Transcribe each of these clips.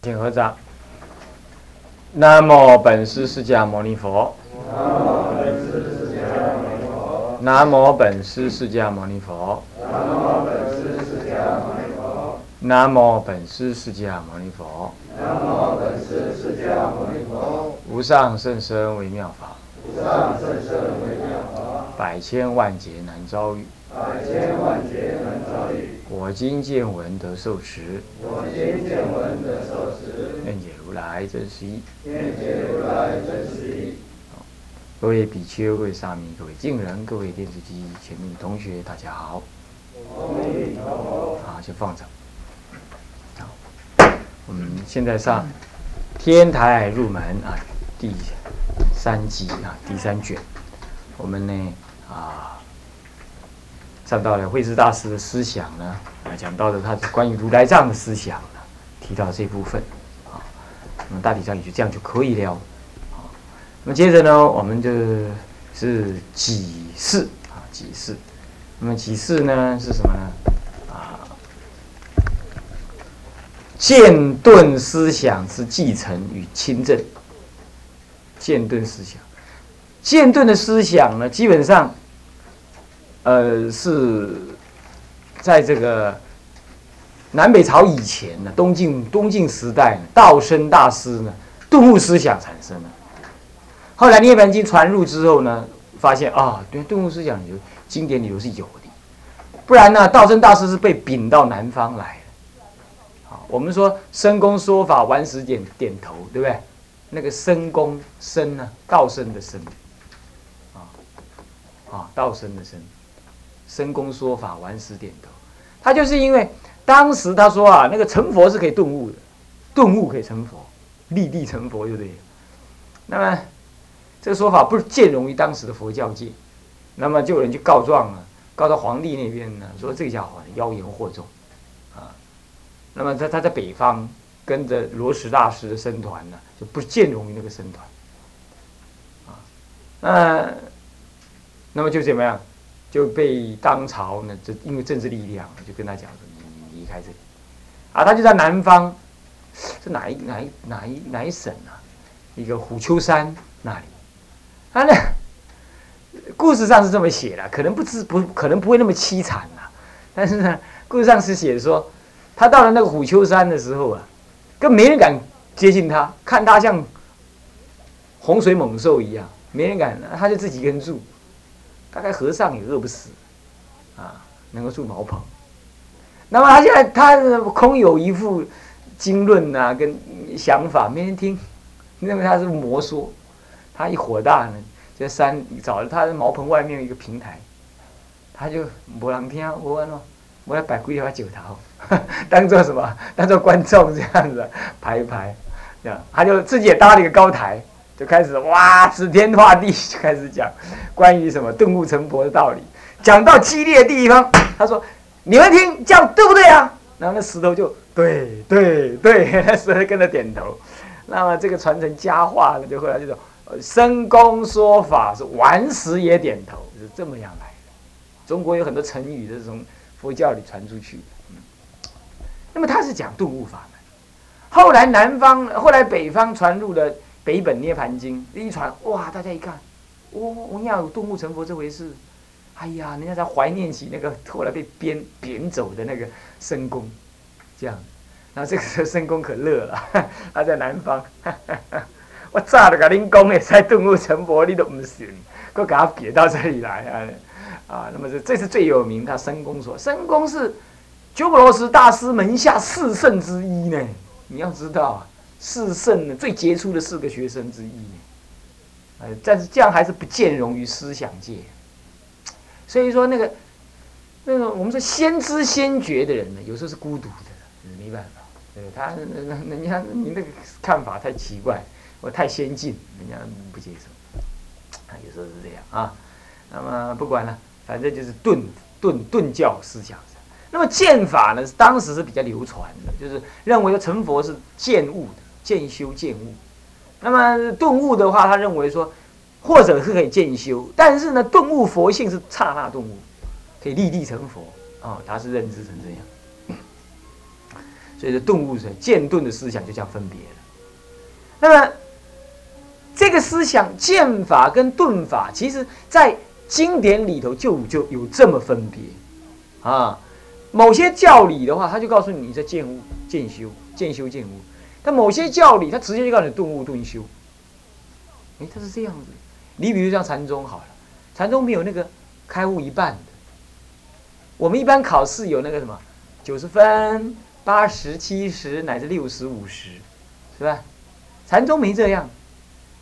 请合掌。南无本师释迦牟尼佛。南无本师释迦牟尼佛。南无本师释迦牟尼佛。南无本师释迦牟尼佛。无上甚深微妙法。无上甚深微妙法。百千万劫难遭遇。百千万劫难遭遇。我今见闻得受持。我今见闻得受持。愿解如来真实义。愿解如来真实义。各位比丘、各位沙弥、各位敬人、各位电视机前面的同学，大家好。好，先放着。好，我们现在上天台入门啊，第三集啊，第三卷。我们呢啊。上到了慧智大师的思想呢，啊，讲到的他关于如来藏的思想，提到这部分，啊，那么大体上也就这样就可以了，啊，那么接着呢，我们就是几世啊，几世，那么几世呢是什么呢？啊，剑盾思想之继承与亲政，剑盾思想，剑盾的思想呢，基本上。呃，是在这个南北朝以前呢，东晋东晋时代呢，道生大师呢顿悟思想产生了。后来《涅盘经》传入之后呢，发现啊，对顿悟思想有经典里头是有的，不然呢，道生大师是被贬到南方来的。好，我们说深公说法，顽石点点头，对不对？那个深公深呢，道生的深，啊啊，道生的深。深公说法，顽石点头。他就是因为当时他说啊，那个成佛是可以顿悟的，顿悟可以成佛，立地成佛就，对不对？那么这个说法不见容于当时的佛教界，那么就有人去告状了，告到皇帝那边呢，说这个家伙妖言惑众啊。那么他他在北方跟着罗什大师的僧团呢，就不见容于那个僧团啊。那那么就怎么样？就被当朝呢，就因为政治力量，就跟他讲说：“你离开这里。”啊，他就在南方，是哪一哪一哪一哪一省啊？一个虎丘山那里。他呢，故事上是这么写的，可能不知不可能不会那么凄惨啊。但是呢，故事上是写说，他到了那个虎丘山的时候啊，更没人敢接近他，看他像洪水猛兽一样，没人敢，他就自己一个人住。大概和尚也饿不死，啊，能够住茅棚。那么他现在他空有一副经论呐，跟想法没人听，认为他是魔说。他一火大呢，在山找了他的茅棚外面一个平台，他就没人听，我问哦，我要摆几条酒桃，当做什么？当做观众这样子排一排，这样他就自己也搭了一个高台。就开始哇，指天画地，就开始讲关于什么顿悟成佛的道理。讲到激烈的地方，他说：“你们听，这样对不对啊？”然后那石头就对对对，那石头跟着点头。那么这个传承佳话呢，就后来就说：“深公说法是顽石也点头，是这么样来的。”中国有很多成语都是从佛教里传出去的。那么他是讲顿悟法门，后来南方，后来北方传入了。北本涅盘经一传，哇！大家一看，哇，我要有顿悟成佛这回事。哎呀，人家才怀念起那个后来被贬贬走的那个深宫，这样。然后这个时候深宫可乐了，他在南方，我早就甲恁讲的，在顿悟成佛，你都唔信，我给他贬到这里来啊！啊，那么这这是最有名，他深宫说，深宫是鸠摩罗什大师门下四圣之一呢，你要知道。四圣呢，最杰出的四个学生之一，呃，但是这样还是不见容于思想界。所以说，那个那个我们说先知先觉的人呢，有时候是孤独的，没办法，对他那那人家你那个看法太奇怪，或太先进，人家不接受。啊，有时候是这样啊。那么不管了，反正就是顿顿顿教思想。那么剑法呢，当时是比较流传的，就是认为成佛是见悟的。渐修渐悟，那么顿悟的话，他认为说，或者是可以渐修，但是呢，顿悟佛性是刹那顿悟，可以立地成佛啊，他是认知成这样。所以这顿悟是渐顿的思想就这样分别了。那么这个思想渐法跟顿法，其实在经典里头就就有这么分别啊。某些教理的话，他就告诉你你在渐悟、渐修、渐修渐悟；但某些教理，他直接就告诉你顿悟、顿修。哎，他是这样子。你比如像禅宗好了，禅宗没有那个开悟一半的。我们一般考试有那个什么九十分、八十、七十乃至六十五十，是吧？禅宗没这样。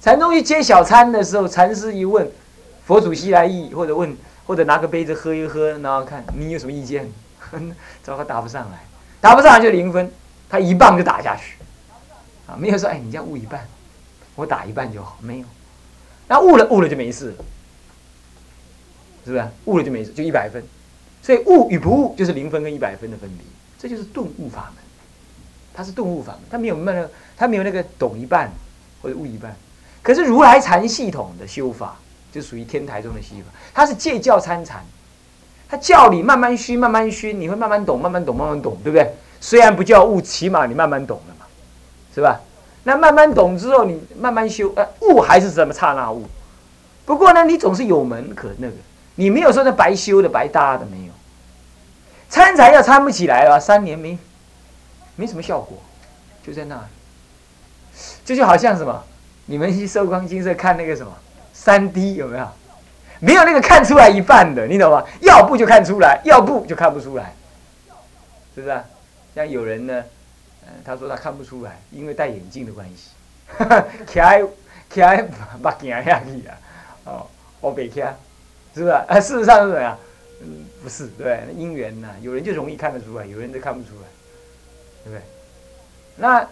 禅宗一接小餐的时候，禅师一问佛祖西来意，或者问或者拿个杯子喝一喝，然后看你有什么意见，糟糕答不上来，答不上来就零分，他一棒就打下去。没有说哎，你这样悟一半，我打一半就好，没有。那悟了悟了就没事了，是不是？悟了就没事，就一百分。所以悟与不悟就是零分跟一百分的分别，这就是顿悟法门。它是顿悟法门，它没有那个，它没有那个懂一半或者悟一半。可是如来禅系统的修法就属于天台中的修法，它是借教参禅，它教你慢慢熏，慢慢熏，你会慢慢懂，慢慢懂，慢慢懂，对不对？虽然不叫悟，起码你慢慢懂了嘛，是吧？那慢慢懂之后，你慢慢修，呃，悟还是什么刹那悟。不过呢，你总是有门可那个，你没有说那白修的、白搭的没有。参禅要参不起来了，三年没没什么效果，就在那里。这就好像什么，你们去寿光金色看那个什么三 D 有没有？没有那个看出来一半的，你懂吗？要不就看出来，要不就看不出来，是不是？像有人呢。他说他看不出来，因为戴眼镜的关系。开开把镜下去啊！哦，我别看，是不是？啊，事实上是怎样？嗯，不是，对，因缘呐，有人就容易看得出来，有人就看不出来，对不对？那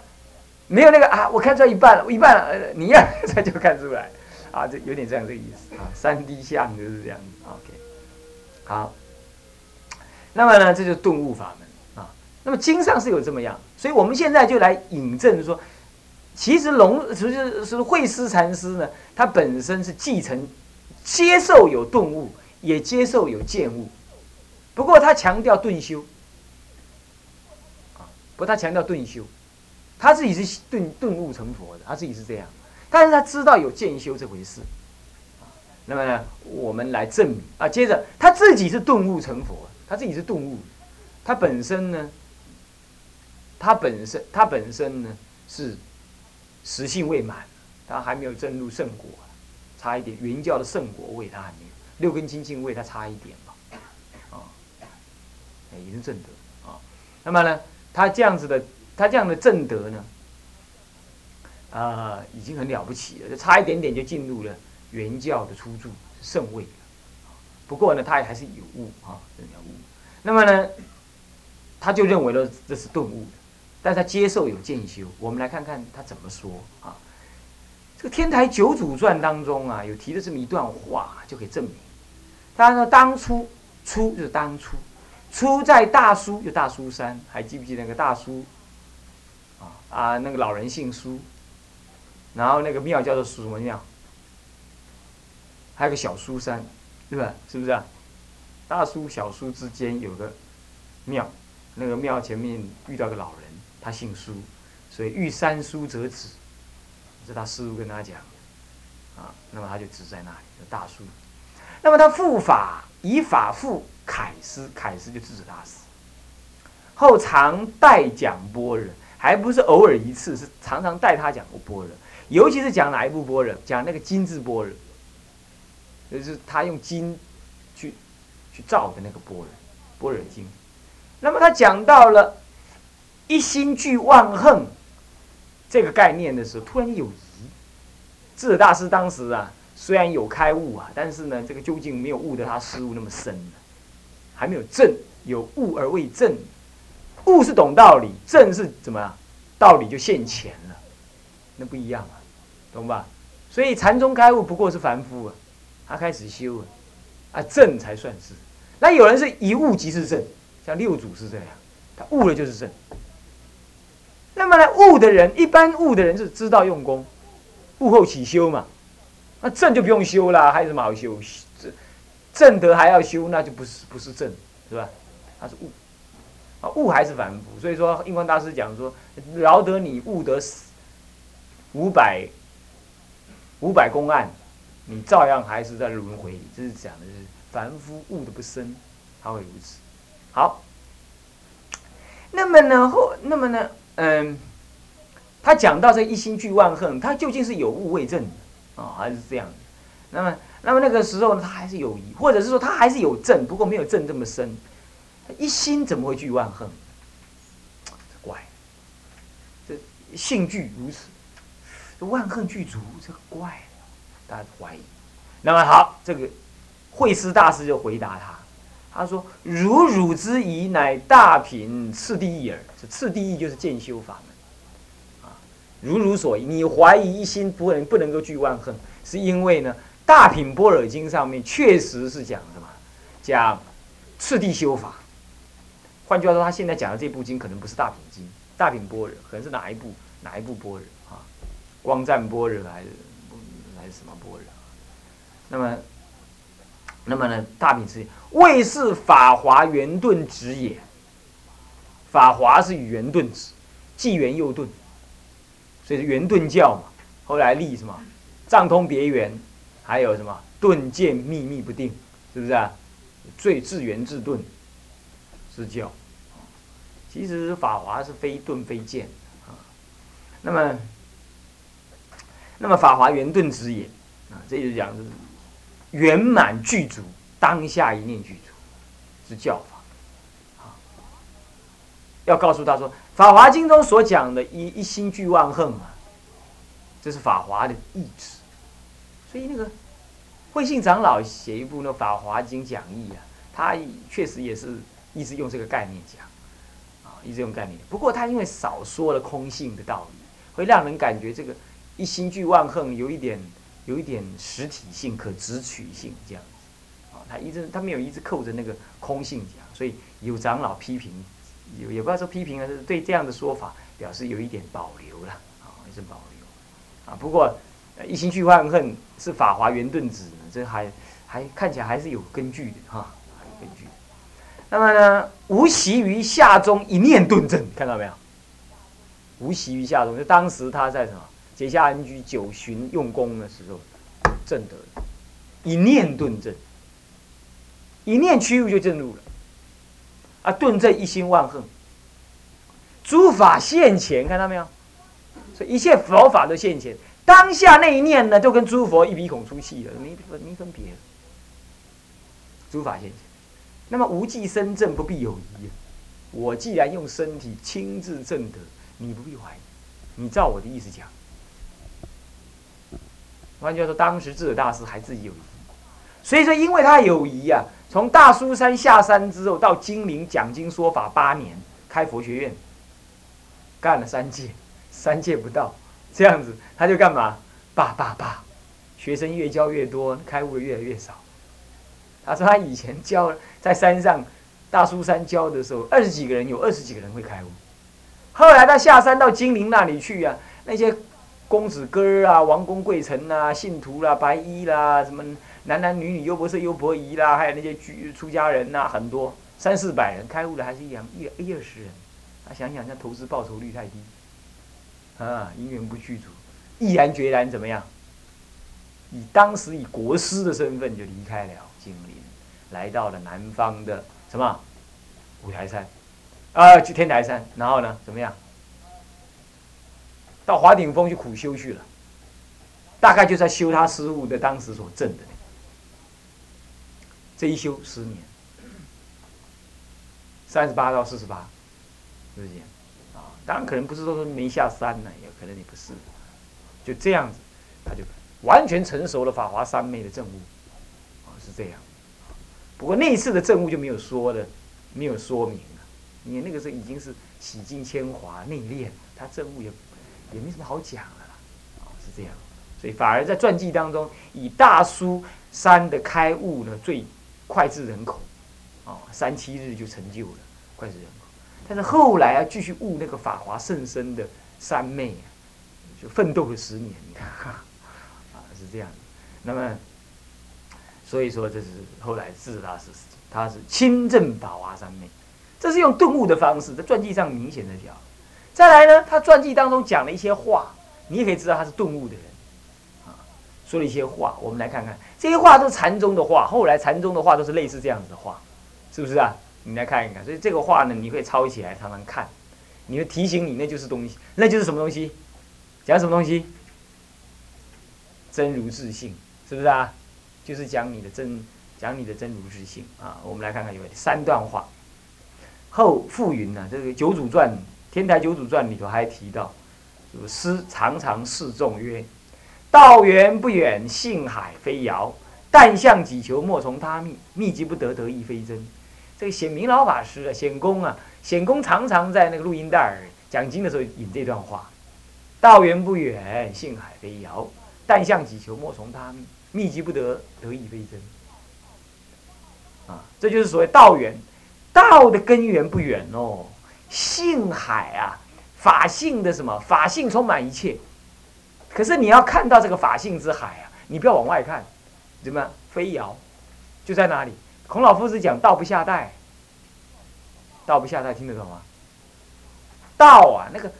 没有那个啊，我看出来一半了，一半了，你要 这就看出来啊，这有点这样这个意思啊。三 D 相就是这样子，OK。好，那么呢，这就是顿悟法门。那么经上是有这么样，所以我们现在就来引证说，其实龙其实是慧思禅师呢，他本身是继承、接受有顿悟，也接受有见悟，不过他强调顿修，啊，不，他强调顿修，他自己是顿顿悟成佛的，他自己是这样，但是他知道有见修这回事，那么呢，我们来证明。啊，接着他自己是顿悟成佛，他自己是顿悟，他本身呢。他本身，他本身呢是实性未满，他还没有证入圣果，差一点。原教的圣果位他还没有，六根清净位他差一点嘛，啊，已经正德啊。那么呢，他这样子的，他这样的正德呢，啊，已经很了不起了，就差一点点就进入了原教的初住圣位。不过呢，他也还是有悟啊，有悟。那么呢，他就认为了这是顿悟的。但他接受有见修，我们来看看他怎么说啊？这个《天台九祖传》当中啊，有提的这么一段话，就可以证明。他说：“当初，初就是当初，初在大苏，就大苏山，还记不记得那个大苏？啊啊，那个老人姓苏，然后那个庙叫做什么庙？还有个小苏山，对吧？是不是啊？大苏小苏之间有个庙，那个庙前面遇到个老人。”他姓苏，所以遇三苏则止，是他师傅跟他讲，啊，那么他就止在那里，大苏。那么他复法以法复凯斯，凯斯就制止他死。后常代讲般若，还不是偶尔一次，是常常代他讲过般若，尤其是讲哪一部般若，讲那个金字般若，就是他用金去去造的那个般若，般若经。那么他讲到了。一心俱万恨这个概念的时候，突然有疑。智者大师当时啊，虽然有开悟啊，但是呢，这个究竟没有悟得他失误那么深，还没有正，有悟而未正。悟是懂道理，正是怎么样？道理就现前了，那不一样啊，懂吧？所以禅宗开悟不过是凡夫啊，他开始修啊，啊正才算是。那有人是一悟即是正，像六祖是这样，他悟了就是正。那么呢，悟的人一般悟的人是知道用功，悟后起修嘛，那正就不用修了，还有什么好修？正正德还要修，那就不是不是正，是吧？他是悟，啊，悟还是凡夫。所以说，印光大师讲说，饶得你悟得五百五百公案，你照样还是在轮回里。这是讲的是凡夫悟的不深，他会如此。好，那么呢后，那么呢，嗯，他讲到这一心俱万恨，他究竟是有悟未证啊，还是这样？那么，那么那个时候，他还是有疑，或者是说他还是有证，不过没有证这么深。一心怎么会具万恨？怪，这性具如此，这万恨具足，这个怪，大家怀疑。那么好，这个慧思大师就回答他，他说：“如汝之疑，乃大品次第义耳。这次第义就是渐修法门啊。如汝所疑，你怀疑一心不能不能够具万恨，是因为呢？”大品般若经上面确实是讲什么？讲次第修法。换句话说，他现在讲的这部经可能不是大品经，大品般若可能是哪一部哪一部般若啊？光赞般若还是还是什么般若？那么，那么呢？大品次第为是法华圆顿直也。法华是圆顿直，既圆又顿，所以是圆顿教嘛。后来立什么？藏通别圆。还有什么顿渐秘密不定，是不是啊？最自圆自顿之教，其实法华是非顿非渐啊。那么，那么法华圆顿之也啊，这就讲是圆满具足，当下一念具足是教法啊。要告诉他说，《法华经》中所讲的一一心具万恨啊，这是法华的意志。所以那个慧信长老写一部那《法华经讲义》啊，他确实也是一直用这个概念讲，啊，一直用概念。不过他因为少说了空性的道理，会让人感觉这个一心具万恨有一点有一点实体性、可直取性这样子。啊，他一直他没有一直扣着那个空性讲，所以有长老批评，有也不要说批评还是对这样的说法表示有一点保留了，啊，也是保留。啊，不过。一心去万恨是法华圆顿子，这还还看起来还是有根据的哈，有根据。那么呢，无习于下中一念顿正，看到没有？无习于下中，就当时他在什么结下安居九旬用功的时候，正得一念顿正，一念屈入就正入了。啊，顿正一心万恨，诸法现前，看到没有？所以一切佛法都现前。当下那一念呢，就跟诸佛一鼻孔出气了，没分没分别。诸法现前，那么无忌身正不必有疑。我既然用身体亲自证得，你不必怀疑。你照我的意思讲。换句话说，当时智者大师还自己有疑，所以说因为他有疑啊，从大苏山下山之后，到金陵讲经说法八年，开佛学院，干了三届，三届不到。这样子，他就干嘛？罢罢罢，学生越教越多，开悟的越来越少。他说他以前教在山上大苏山教的时候，二十几个人有二十几个人会开悟。后来他下山到金陵那里去啊，那些公子哥儿啊、王公贵臣啊、信徒啦、白衣啦、什么男男女女、优婆塞、优婆夷啦，还有那些居出家人呐，很多三四百人开悟的还是一样一一二十人。他想想，那投资报酬率太低。啊，因缘不具足，毅然决然怎么样？以当时以国师的身份就离开了金陵，来到了南方的什么五台山，啊，去天台山，然后呢，怎么样？到华顶峰去苦修去了，大概就在修他师傅的当时所证的，这一修十年，三十八到四十八时间。当然可能不是说是没下山呢，也可能你不是，就这样子，他就完全成熟了法华三昧的证悟，啊是这样。不过那一次的证悟就没有说的，没有说明了，你那个时候已经是洗尽铅华内敛，他证悟也也没什么好讲了啦，啊是这样。所以反而在传记当中，以大苏山的开悟呢最脍炙人口，啊三七日就成就了脍炙人口。但是后来啊，继续悟那个法华甚深的三昧，就奋斗了十年。你看，啊，是这样的。那么，所以说这是后来智大师，他是亲证法华三昧。这是用顿悟的方式，在传记上明显的讲。再来呢，他传记当中讲了一些话，你也可以知道他是顿悟的人，啊，说了一些话。我们来看看，这些话都是禅宗的话，后来禅宗的话都是类似这样子的话，是不是啊？你来看一看。所以这个话呢，你会抄起来常常看，你会提醒你那就是东西，那就是什么东西？讲什么东西？真如自性，是不是啊？就是讲你的真，讲你的真如自性啊。我们来看看有三段话。后复云呢，这个《九祖传》《天台九祖传》里头还提到，有诗常常示众曰：“道源不远，性海非遥。但向己求，莫从他觅。觅即不得，得亦非真。”这个显明老法师啊，显公啊，显公常常在那个录音带儿讲经的时候引这段话：“道源不远，性海非遥。但向己求，莫从他觅。觅即不得，得亦非真。”啊，这就是所谓道源。道的根源不远哦，性海啊，法性的什么？法性充满一切。可是你要看到这个法性之海啊，你不要往外看，怎么样？飞遥，就在哪里？孔老夫子讲道不下带，道不下带，听得懂吗？道啊，那个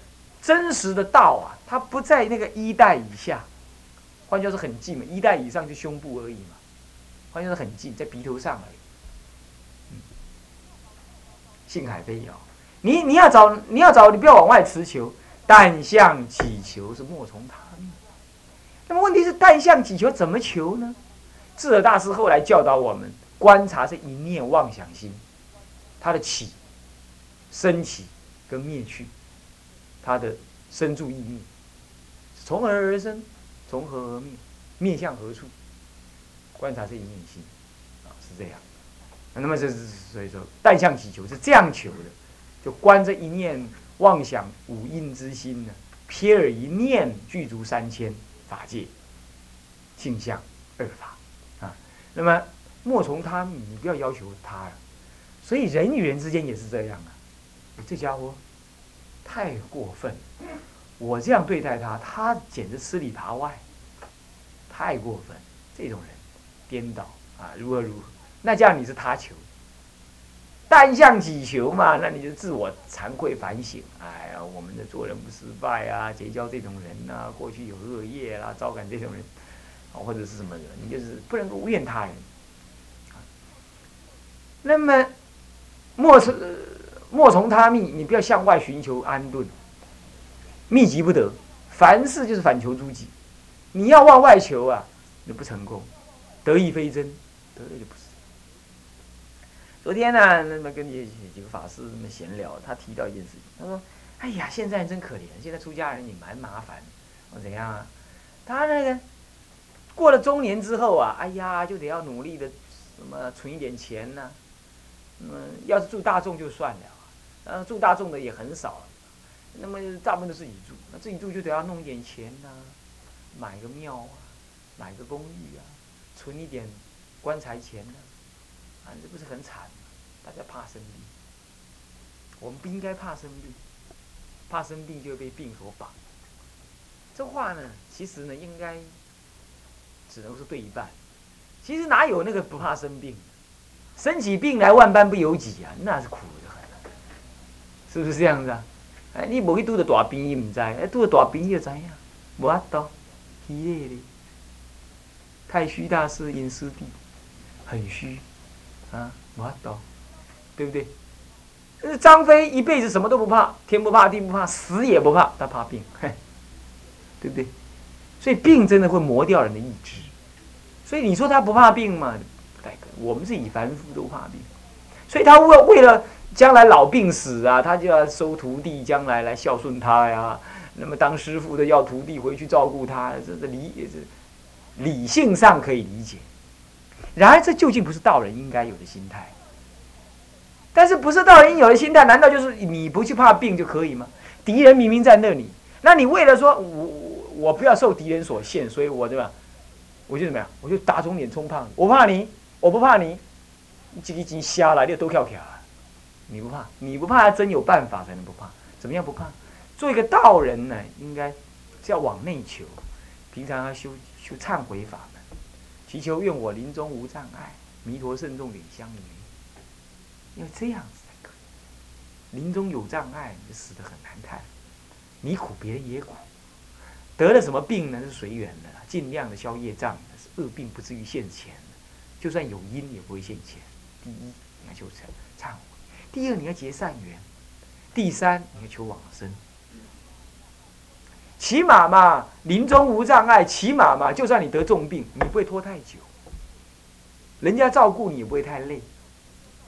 真实的道啊，它不在那个衣带以下，换句话说很近嘛，衣带以上就胸部而已嘛，换句话说很近，在鼻头上而已。嗯性海飞遥，你你要找你要找你不要往外持求，但向己求是莫从他命。那么问题是但向己求怎么求呢？智尔大师后来教导我们，观察是一念妄想心，它的起、升起跟灭去，它的生住意灭，从何而生，从何而灭，面向何处？观察是一念心，啊，是这样。那么这是所以说，但向祈求是这样求的，就观这一念妄想五阴之心呢，瞥尔一念具足三千法界性相二法啊。那么莫从他，你不要要求他了。所以人与人之间也是这样啊。这家伙太过分，我这样对待他，他简直吃里扒外，太过分。这种人颠倒啊，如何如何。那这样你是他求，但向己求嘛？那你就自我惭愧反省。哎呀，我们的做人不失败啊，结交这种人呐，过去有恶业啦，招感这种人，或者是什么人，你就是不能够怨他人。那么莫从莫从他觅，你不要向外寻求安顿，秘籍不得。凡事就是反求诸己，你要往外求啊，你不成功，得意非真，得的就不是。昨天呢，那么跟几几个法师那么闲聊，他提到一件事情，他说：“哎呀，现在真可怜，现在出家人也蛮麻烦。我怎样啊？他那个过了中年之后啊，哎呀，就得要努力的什么存一点钱呢？那么要是住大众就算了，呃，住大众的也很少。那么大部分都是自己住，那自己住就得要弄一点钱呐，买个庙啊，买个公寓啊，存一点棺材钱呢。”啊，这不是很惨吗？大家怕生病，我们不应该怕生病，怕生病就会被病所绑。这话呢，其实呢，应该只能是对一半。其实哪有那个不怕生病的？生起病来万般不由己啊，那是苦的很，是不是这样子啊？哎，你无去拄着大病，伊唔知；哎，拄着大病，就知影。无法度，虚咧咧。太虚大师隐师弟，很虚。啊，我懂，对不对？张飞一辈子什么都不怕，天不怕地不怕，死也不怕，他怕病，嘿，对不对？所以病真的会磨掉人的意志。所以你说他不怕病吗？不太可能。我们是以凡夫都怕病，所以他为为了将来老病死啊，他就要收徒弟，将来来孝顺他呀。那么当师傅的要徒弟回去照顾他，这这理这理性上可以理解。然而，这究竟不是道人应该有的心态。但是，不是道人应有的心态，难道就是你不去怕病就可以吗？敌人明明在那里，那你为了说我我不要受敌人所限，所以我对吧？我就怎么样？我就打肿脸充胖子。我怕你，我不怕你。你这已经瞎了，你都跳跳啊！你不怕，你不怕，真有办法才能不怕。怎么样不怕？做一个道人呢，应该是要往内求，平常要修修忏悔法。祈求愿我临终无障碍，弥陀慎重领相迎，要这样子才可以。临终有障碍，你死得很难看。你苦，别人也苦。得了什么病呢？是随缘的，尽量的消业障，恶病不至于现前。就算有因，也不会现前。第一，你要求忏忏悔；第二，你要结善缘；第三，你要求往生。起码嘛，临终无障碍，起码嘛，就算你得重病，你不会拖太久，人家照顾你也不会太累，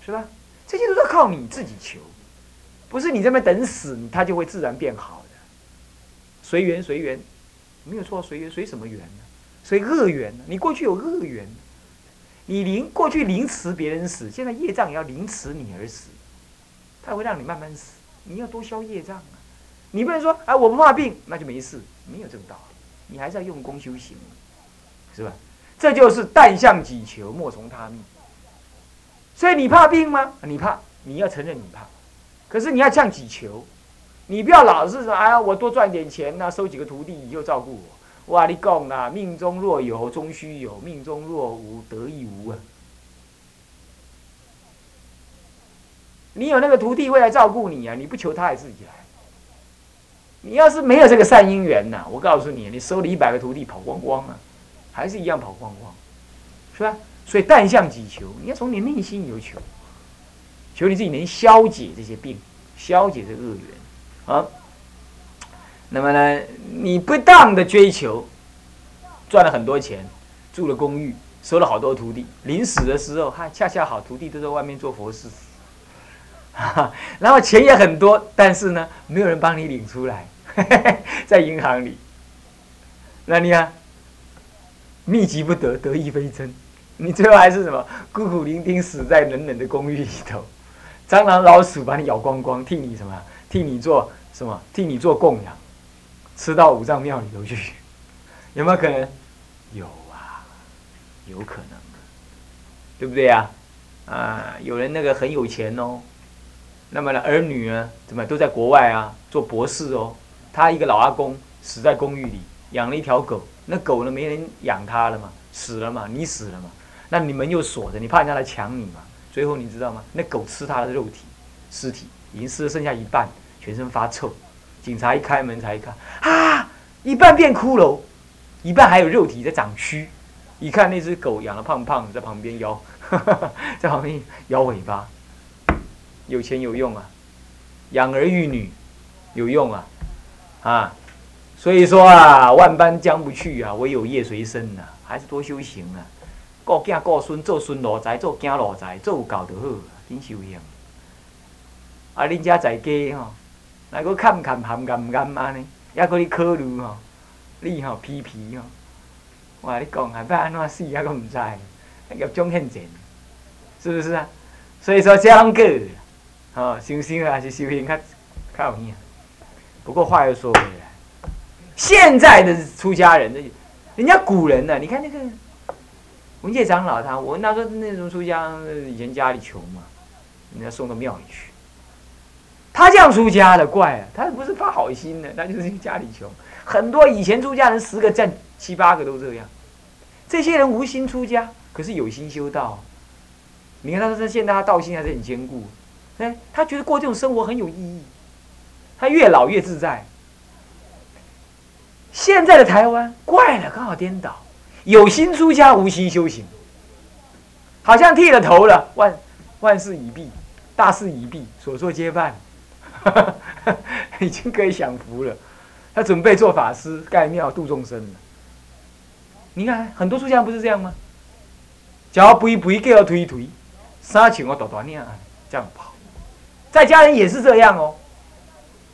是吧？这些都是靠你自己求，不是你这边等死，他就会自然变好的。随缘随缘，没有错，随缘随什么缘呢？随恶缘呢？你过去有恶缘，你临过去临迟别人死，现在业障也要临迟你而死，他会让你慢慢死，你要多消业障！你不能说啊，我不怕病，那就没事，没有这个道理，你还是要用功修行，是吧？这就是但向己求，莫从他命。所以你怕病吗？你怕，你要承认你怕。可是你要向己求，你不要老是说，哎呀，我多赚点钱呐，收几个徒弟以后照顾我。哇，你讲啊，命中若有终须有，命中若无得亦无啊。你有那个徒弟会来照顾你啊，你不求他也自己来。你要是没有这个善因缘呐，我告诉你，你收了一百个徒弟跑光光啊，还是一样跑光光，是吧？所以，但向己求，你要从你内心有求，求你自己能消解这些病，消解这恶缘啊。那么呢，你不当的追求，赚了很多钱，住了公寓，收了好多徒弟，临死的时候，还，恰恰好徒弟都在外面做佛事，然后钱也很多，但是呢，没有人帮你领出来，在银行里，那你啊，秘籍不得，得意非真。你最后还是什么？孤苦伶仃死在冷冷的公寓里头，蟑螂老鼠把你咬光光，替你什么？替你做什么？替你做供养，吃到五脏庙里头去，有没有可能？有啊，有可能，对不对呀？啊，有人那个很有钱哦，那么呢，儿女呢，怎么都在国外啊，做博士哦。他一个老阿公死在公寓里，养了一条狗，那狗呢，没人养它了嘛，死了嘛，你死了嘛。那你门又锁着，你怕人家来抢你嘛？最后你知道吗？那狗吃他的肉体，尸体已经吃了剩下一半，全身发臭。警察一开门才一看，啊，一半变骷髅，一半还有肉体在长蛆。一看那只狗养的胖胖，在旁边摇，在旁边摇尾巴。有钱有用啊，养儿育女有用啊，啊，所以说啊，万般将不去啊，唯有业随身呐，还是多修行啊。顾囝顾孙，做孙路财，做囝路财，做有够就好，真修行。啊，恁遮在家吼，来搁看看含甘甘安尼，还搁你考虑吼，你吼皮皮吼，我甲你讲，还要安怎死还搁毋知，业种现前，是不是啊？所以说这样个，吼，修行还是修行较较有影。不过话又说回来，现在的出家人，人家古人呢，你看那个。文界长老他，我那时候那种出家，以前家里穷嘛，人家送到庙里去。他这样出家的怪啊，他不是发好心的，他就是家里穷。很多以前出家人十个占七八个都这样。这些人无心出家，可是有心修道。你看他说现在他道心还是很坚固，哎，他觉得过这种生活很有意义，他越老越自在。现在的台湾怪了，刚好颠倒。有心出家，无心修行，好像剃了头了。万万事已毕，大事已毕，所作皆办，已经可以享福了。他准备做法师，盖庙度众生了。你看，很多出家人不是这样吗？脚肥肥，给我推推，衫穿我大大领，这样跑。在家人也是这样哦。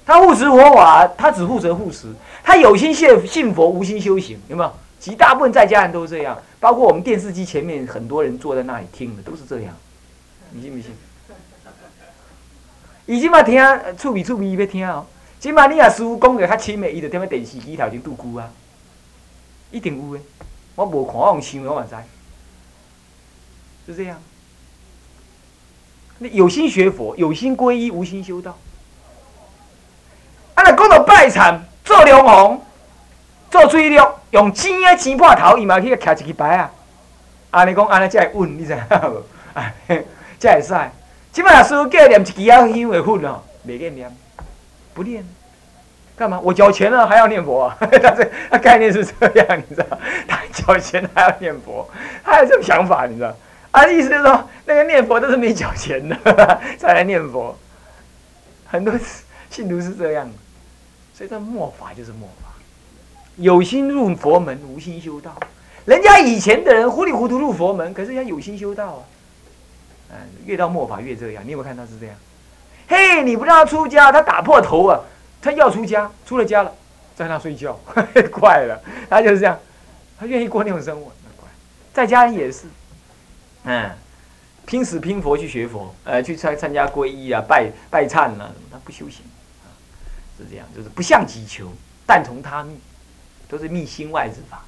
他护持佛法，他只负责护持，他有心信信佛，无心修行，有没有？极大部分在家人都是这样，包括我们电视机前面很多人坐在那里听的都是这样，你信不信？已经嘛听，趣味趣味要听哦。起码你啊，师傅讲个较亲的，伊就踮在电视机头前度孤啊，一定有诶。我无看，我用想我嘛知，是这样。你有心学佛，有心皈依，无心修道。讲到拜忏，做良红，做水绿。用钱啊钱破头，伊嘛去徛一支牌啊！安尼讲，安尼才会稳，你知影无？才会使。即摆若师傅叫念一支啊香的粉哦，没念念，不念，干嘛？我交钱了还要念佛？他这他概念是这样，你知道？他交钱还要念佛，他有这种想法，你知道？啊，意思就是说，那个念佛都是没交钱的 才来念佛，很多信徒是这样，所以这末法就是末法，有心入佛门，无心修道。人家以前的人糊里糊涂入佛门，可是人家有心修道啊。嗯，越到末法越这样，你有没有看他是这样？嘿，你不让他出家，他打破头啊！他要出家，出了家了，在那睡觉，怪了，他就是这样，他愿意过那种生活，那怪。在家人也是。嗯，拼死拼活去学佛，呃，去参参加皈依啊，拜拜忏啊，他不修行，是这样，就是不像己求，但从他密，都是密心外之法。